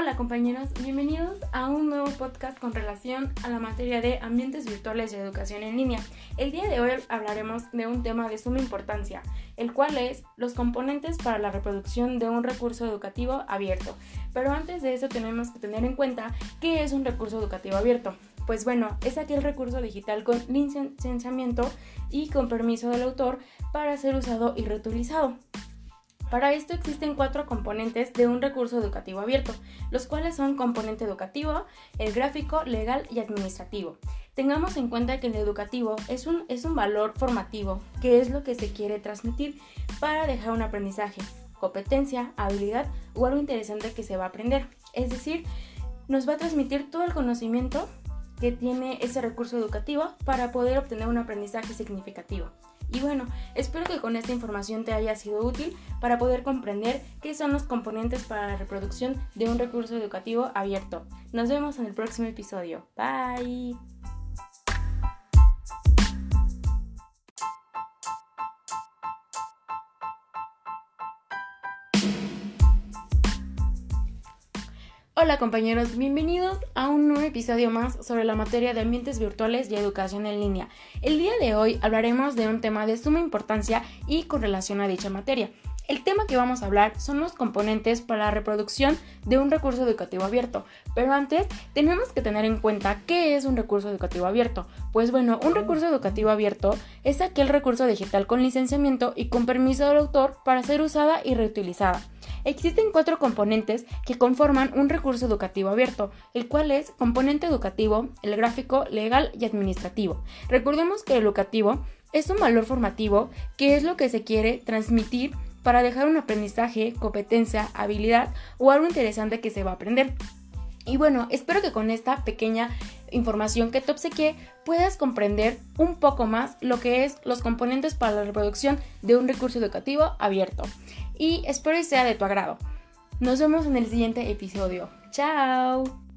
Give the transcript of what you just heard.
Hola compañeros, bienvenidos a un nuevo podcast con relación a la materia de ambientes virtuales y educación en línea. El día de hoy hablaremos de un tema de suma importancia, el cual es los componentes para la reproducción de un recurso educativo abierto. Pero antes de eso tenemos que tener en cuenta qué es un recurso educativo abierto. Pues bueno, es aquel recurso digital con licenciamiento y con permiso del autor para ser usado y reutilizado. Para esto existen cuatro componentes de un recurso educativo abierto, los cuales son componente educativo, el gráfico, legal y administrativo. Tengamos en cuenta que el educativo es un, es un valor formativo, que es lo que se quiere transmitir para dejar un aprendizaje, competencia, habilidad o algo interesante que se va a aprender. Es decir, nos va a transmitir todo el conocimiento que tiene ese recurso educativo para poder obtener un aprendizaje significativo. Y bueno, espero que con esta información te haya sido útil para poder comprender qué son los componentes para la reproducción de un recurso educativo abierto. Nos vemos en el próximo episodio. Bye. Hola compañeros, bienvenidos a un nuevo episodio más sobre la materia de ambientes virtuales y educación en línea. El día de hoy hablaremos de un tema de suma importancia y con relación a dicha materia. El tema que vamos a hablar son los componentes para la reproducción de un recurso educativo abierto. Pero antes tenemos que tener en cuenta qué es un recurso educativo abierto. Pues bueno, un recurso educativo abierto es aquel recurso digital con licenciamiento y con permiso del autor para ser usada y reutilizada. Existen cuatro componentes que conforman un recurso educativo abierto, el cual es componente educativo, el gráfico, legal y administrativo. Recordemos que el educativo es un valor formativo que es lo que se quiere transmitir para dejar un aprendizaje, competencia, habilidad o algo interesante que se va a aprender. Y bueno, espero que con esta pequeña información que te obsequié puedas comprender un poco más lo que es los componentes para la reproducción de un recurso educativo abierto. Y espero que sea de tu agrado. Nos vemos en el siguiente episodio. ¡Chao!